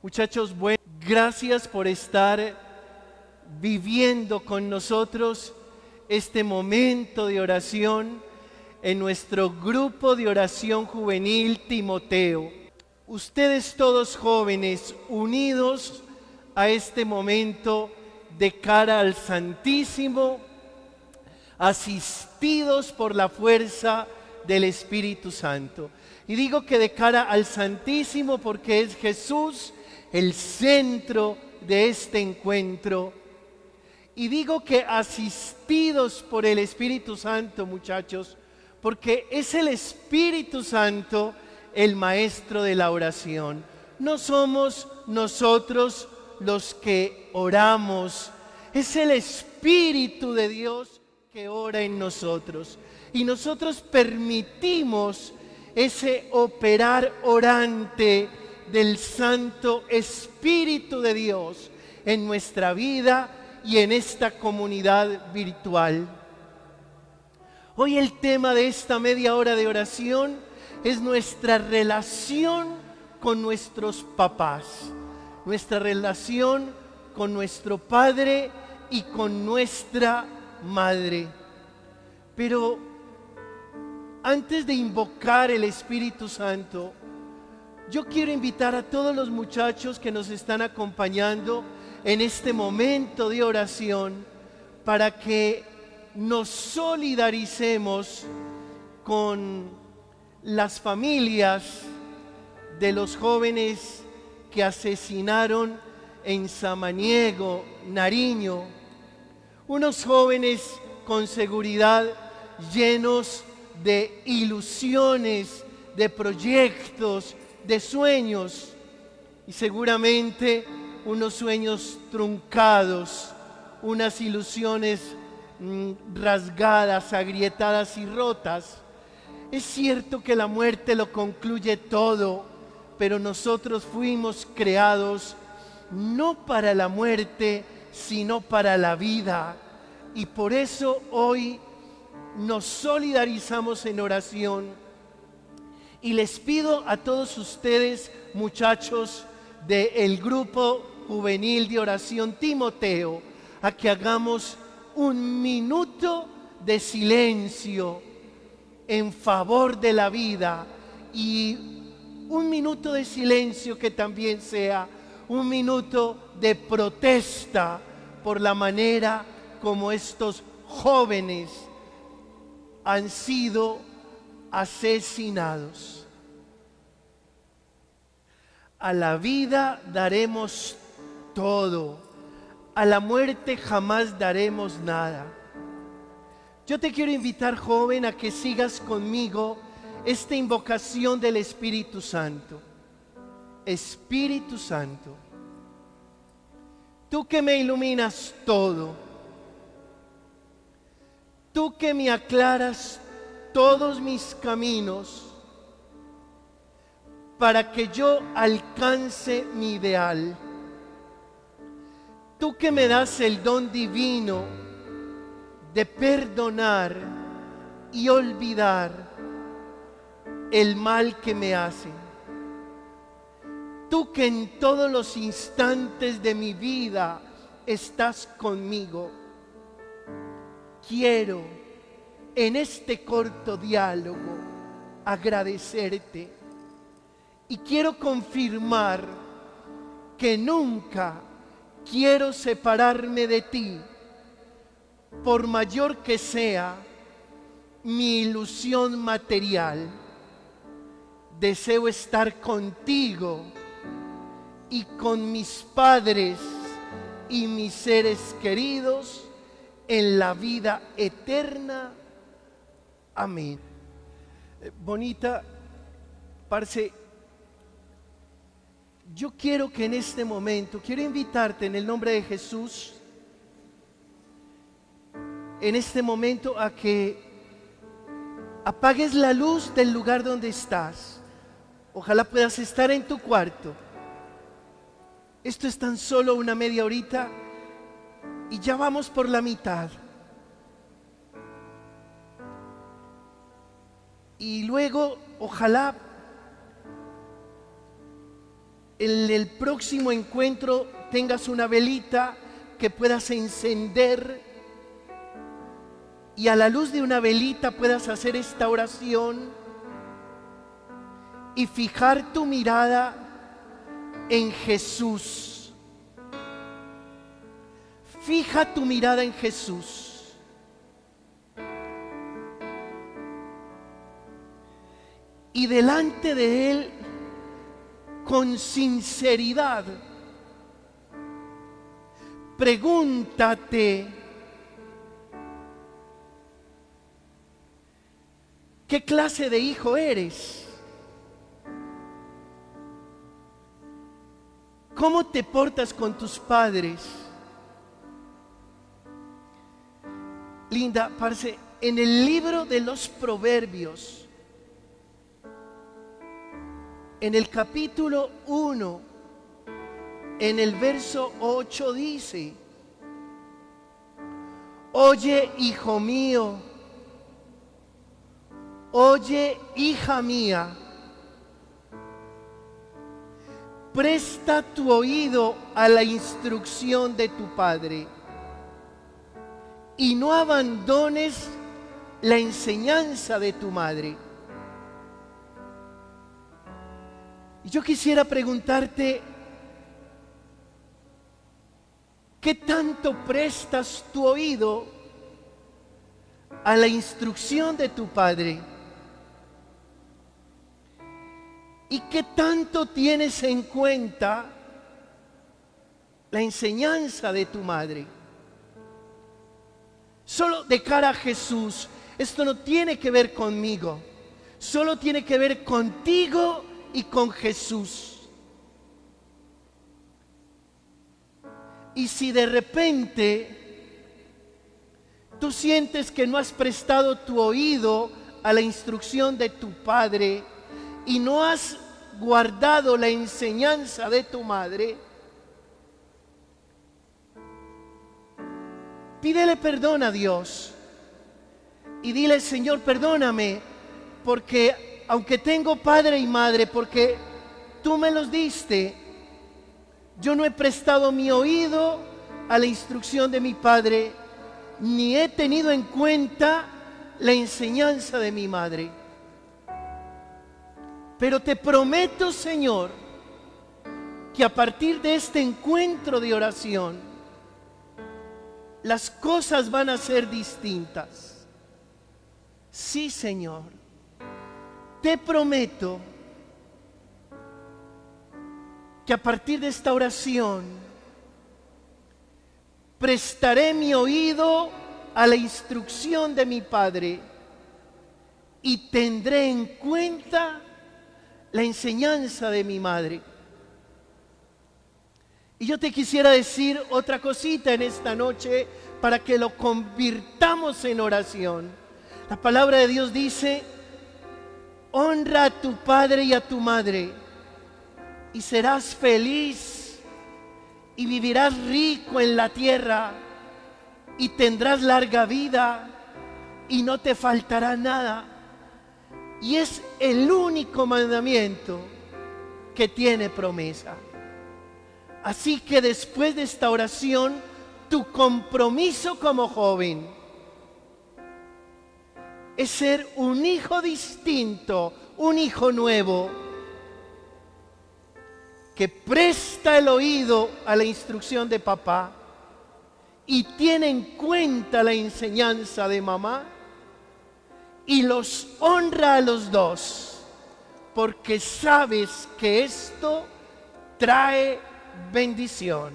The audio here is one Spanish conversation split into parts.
Muchachos, bueno, gracias por estar viviendo con nosotros este momento de oración en nuestro grupo de oración juvenil Timoteo. Ustedes todos jóvenes unidos a este momento de cara al Santísimo, asistidos por la fuerza del Espíritu Santo. Y digo que de cara al Santísimo porque es Jesús el centro de este encuentro. Y digo que asistidos por el Espíritu Santo, muchachos, porque es el Espíritu Santo el maestro de la oración. No somos nosotros los que oramos, es el Espíritu de Dios que ora en nosotros. Y nosotros permitimos ese operar orante del Santo Espíritu de Dios en nuestra vida y en esta comunidad virtual. Hoy el tema de esta media hora de oración es nuestra relación con nuestros papás, nuestra relación con nuestro Padre y con nuestra Madre. Pero antes de invocar el Espíritu Santo, yo quiero invitar a todos los muchachos que nos están acompañando en este momento de oración para que nos solidaricemos con las familias de los jóvenes que asesinaron en Samaniego, Nariño, unos jóvenes con seguridad llenos de ilusiones, de proyectos, de sueños y seguramente unos sueños truncados, unas ilusiones mm, rasgadas, agrietadas y rotas. Es cierto que la muerte lo concluye todo, pero nosotros fuimos creados no para la muerte, sino para la vida. Y por eso hoy nos solidarizamos en oración y les pido a todos ustedes, muchachos del grupo juvenil de oración Timoteo, a que hagamos un minuto de silencio en favor de la vida y un minuto de silencio que también sea un minuto de protesta por la manera como estos jóvenes han sido asesinados. A la vida daremos todo, a la muerte jamás daremos nada. Yo te quiero invitar, joven, a que sigas conmigo esta invocación del Espíritu Santo. Espíritu Santo, tú que me iluminas todo, tú que me aclaras todos mis caminos para que yo alcance mi ideal. Tú que me das el don divino de perdonar y olvidar el mal que me hacen. Tú que en todos los instantes de mi vida estás conmigo. Quiero en este corto diálogo agradecerte y quiero confirmar que nunca quiero separarme de ti, por mayor que sea mi ilusión material. Deseo estar contigo y con mis padres y mis seres queridos en la vida eterna Amén. Eh, bonita, parce, yo quiero que en este momento, quiero invitarte en el nombre de Jesús, en este momento a que apagues la luz del lugar donde estás. Ojalá puedas estar en tu cuarto. Esto es tan solo una media horita y ya vamos por la mitad. Y luego, ojalá en el próximo encuentro tengas una velita que puedas encender y a la luz de una velita puedas hacer esta oración y fijar tu mirada en Jesús. Fija tu mirada en Jesús. Y delante de Él, con sinceridad, pregúntate, ¿qué clase de hijo eres? ¿Cómo te portas con tus padres? Linda, parce, en el libro de los proverbios, en el capítulo 1, en el verso 8 dice, oye hijo mío, oye hija mía, presta tu oído a la instrucción de tu Padre y no abandones la enseñanza de tu madre. Yo quisiera preguntarte, ¿qué tanto prestas tu oído a la instrucción de tu Padre? ¿Y qué tanto tienes en cuenta la enseñanza de tu madre? Solo de cara a Jesús, esto no tiene que ver conmigo, solo tiene que ver contigo y con Jesús. Y si de repente tú sientes que no has prestado tu oído a la instrucción de tu Padre, y no has guardado la enseñanza de tu madre, pídele perdón a Dios y dile, Señor, perdóname, porque aunque tengo padre y madre, porque tú me los diste, yo no he prestado mi oído a la instrucción de mi padre, ni he tenido en cuenta la enseñanza de mi madre. Pero te prometo, Señor, que a partir de este encuentro de oración, las cosas van a ser distintas. Sí, Señor, te prometo que a partir de esta oración prestaré mi oído a la instrucción de mi Padre y tendré en cuenta la enseñanza de mi madre. Y yo te quisiera decir otra cosita en esta noche para que lo convirtamos en oración. La palabra de Dios dice, honra a tu padre y a tu madre y serás feliz y vivirás rico en la tierra y tendrás larga vida y no te faltará nada. Y es el único mandamiento que tiene promesa. Así que después de esta oración, tu compromiso como joven es ser un hijo distinto, un hijo nuevo, que presta el oído a la instrucción de papá y tiene en cuenta la enseñanza de mamá y los honra a los dos, porque sabes que esto trae bendición.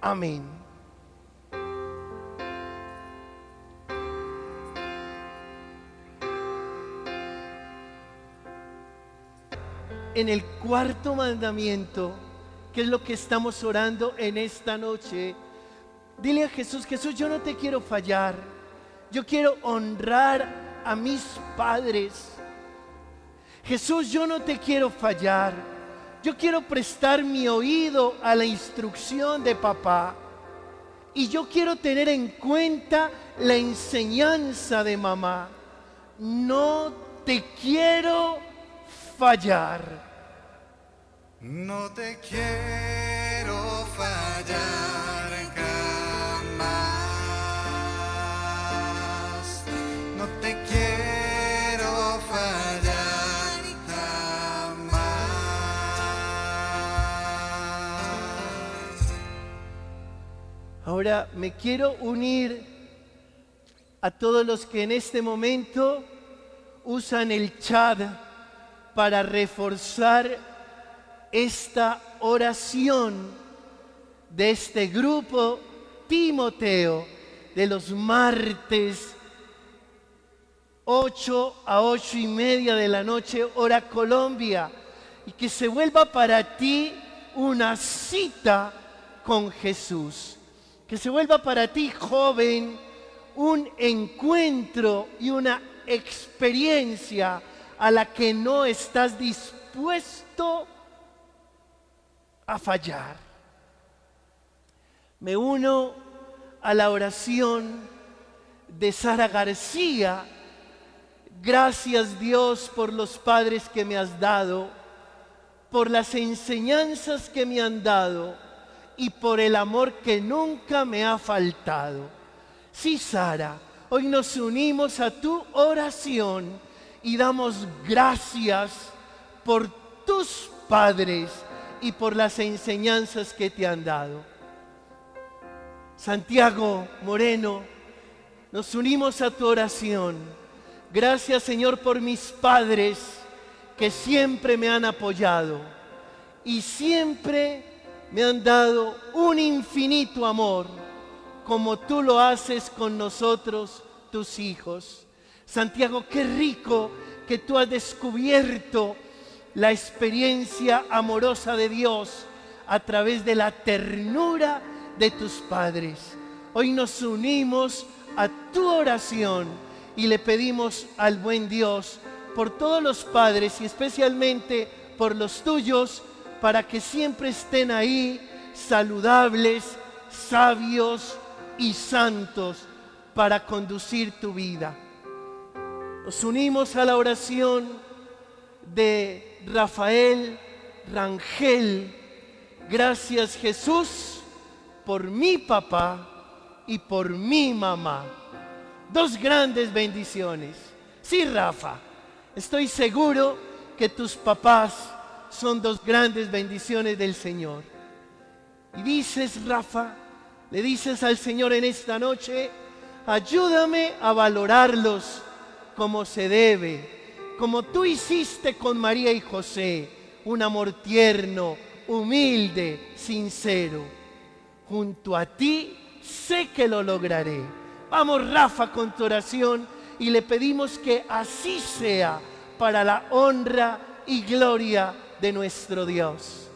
Amén. En el cuarto mandamiento, que es lo que estamos orando en esta noche, dile a Jesús, Jesús, yo no te quiero fallar yo quiero honrar a mis padres. Jesús, yo no te quiero fallar. Yo quiero prestar mi oído a la instrucción de papá. Y yo quiero tener en cuenta la enseñanza de mamá. No te quiero fallar. No te quiero fallar jamás. No te quiero fallar jamás. Ahora me quiero unir a todos los que en este momento usan el chat para reforzar esta oración de este grupo Timoteo de los martes 8 a 8 y media de la noche, hora Colombia, y que se vuelva para ti una cita con Jesús. Que se vuelva para ti, joven, un encuentro y una experiencia a la que no estás dispuesto a fallar. Me uno a la oración de Sara García. Gracias Dios por los padres que me has dado, por las enseñanzas que me han dado y por el amor que nunca me ha faltado. Sí, Sara, hoy nos unimos a tu oración y damos gracias por tus padres y por las enseñanzas que te han dado. Santiago Moreno, nos unimos a tu oración. Gracias Señor por mis padres que siempre me han apoyado y siempre me han dado un infinito amor como tú lo haces con nosotros, tus hijos. Santiago, qué rico que tú has descubierto la experiencia amorosa de Dios a través de la ternura de tus padres. Hoy nos unimos a tu oración y le pedimos al buen Dios por todos los padres y especialmente por los tuyos para que siempre estén ahí saludables, sabios y santos para conducir tu vida. Nos unimos a la oración de Rafael Rangel. Gracias Jesús por mi papá y por mi mamá. Dos grandes bendiciones. Sí, Rafa, estoy seguro que tus papás son dos grandes bendiciones del Señor. Y dices, Rafa, le dices al Señor en esta noche, ayúdame a valorarlos como se debe como tú hiciste con María y José, un amor tierno, humilde, sincero. Junto a ti sé que lo lograré. Vamos, Rafa, con tu oración y le pedimos que así sea para la honra y gloria de nuestro Dios.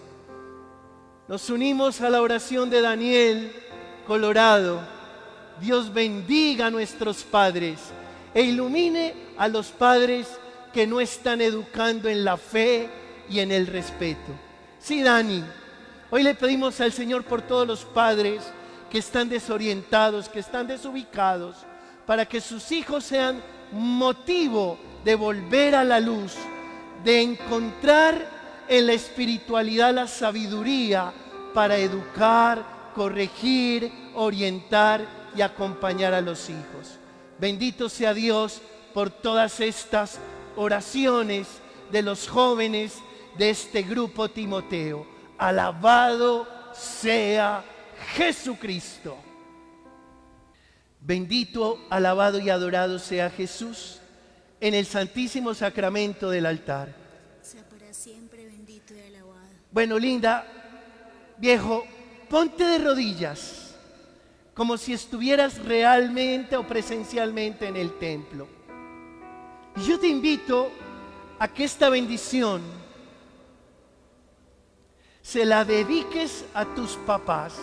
Nos unimos a la oración de Daniel Colorado. Dios bendiga a nuestros padres e ilumine a los padres que no están educando en la fe y en el respeto. Sí, Dani, hoy le pedimos al Señor por todos los padres que están desorientados, que están desubicados, para que sus hijos sean motivo de volver a la luz, de encontrar en la espiritualidad la sabiduría para educar, corregir, orientar y acompañar a los hijos. Bendito sea Dios por todas estas oraciones de los jóvenes de este grupo Timoteo. Alabado sea Jesucristo. Bendito, alabado y adorado sea Jesús en el santísimo sacramento del altar. Sea para siempre bendito y alabado. Bueno, linda, viejo, ponte de rodillas, como si estuvieras realmente o presencialmente en el templo. Y yo te invito a que esta bendición se la dediques a tus papás.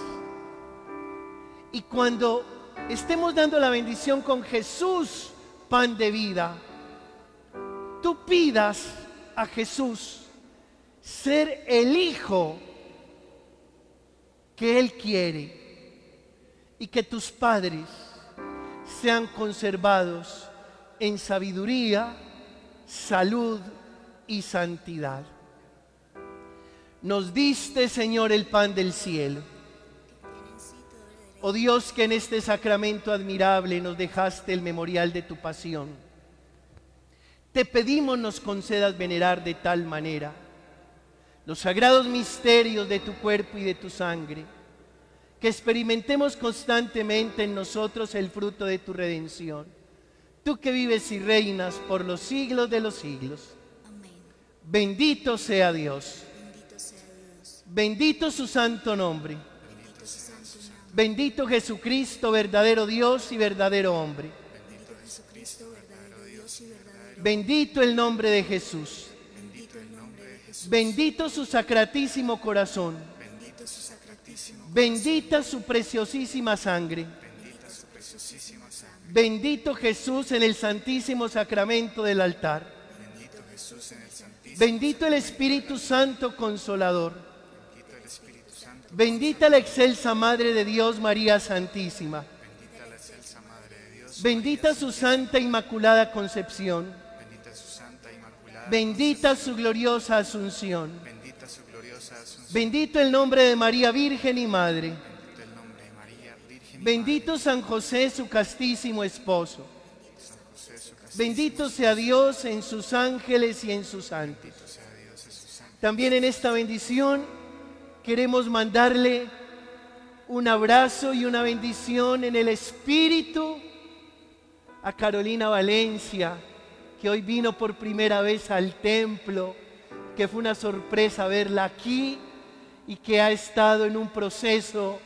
Y cuando estemos dando la bendición con Jesús, pan de vida, tú pidas a Jesús ser el hijo que Él quiere y que tus padres sean conservados en sabiduría, salud y santidad. Nos diste, Señor, el pan del cielo. Oh Dios, que en este sacramento admirable nos dejaste el memorial de tu pasión. Te pedimos nos concedas venerar de tal manera los sagrados misterios de tu cuerpo y de tu sangre, que experimentemos constantemente en nosotros el fruto de tu redención. Tú que vives y reinas por los siglos de los siglos. Amén. Bendito sea Dios. Bendito sea Dios. Bendito su santo nombre. Bendito su santo nombre. Bendito Jesucristo, verdadero Dios y verdadero hombre. Bendito Jesucristo, verdadero Dios y verdadero. Bendito el nombre de Jesús. Bendito el nombre de Jesús. Bendito su sacratísimo corazón. Bendito su sacratísimo. Bendita su preciosísima sangre. Bendita su preciosísima sangre. Bendito Jesús en el santísimo sacramento del altar. Bendito Jesús en el Santísimo. Bendito el Espíritu Santo Consolador. Bendito el Espíritu Santo. Bendita la excelsa Madre de Dios María Santísima. Bendita la excelsa Madre de Dios. Bendita su Santa Inmaculada Concepción. Bendita su Santa Inmaculada. Bendita su gloriosa Asunción. Bendita su gloriosa Asunción. Bendito el nombre de María Virgen y Madre. Bendito el nombre de María, Virgen y Bendito San José, su castísimo esposo. Bendito sea Dios en sus ángeles y en sus santos. También en esta bendición queremos mandarle un abrazo y una bendición en el Espíritu a Carolina Valencia, que hoy vino por primera vez al templo, que fue una sorpresa verla aquí y que ha estado en un proceso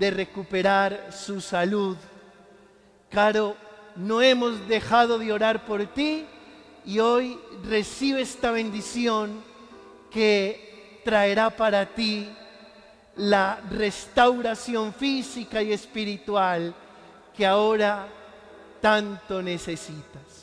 de recuperar su salud. Caro, no hemos dejado de orar por ti y hoy recibe esta bendición que traerá para ti la restauración física y espiritual que ahora tanto necesitas.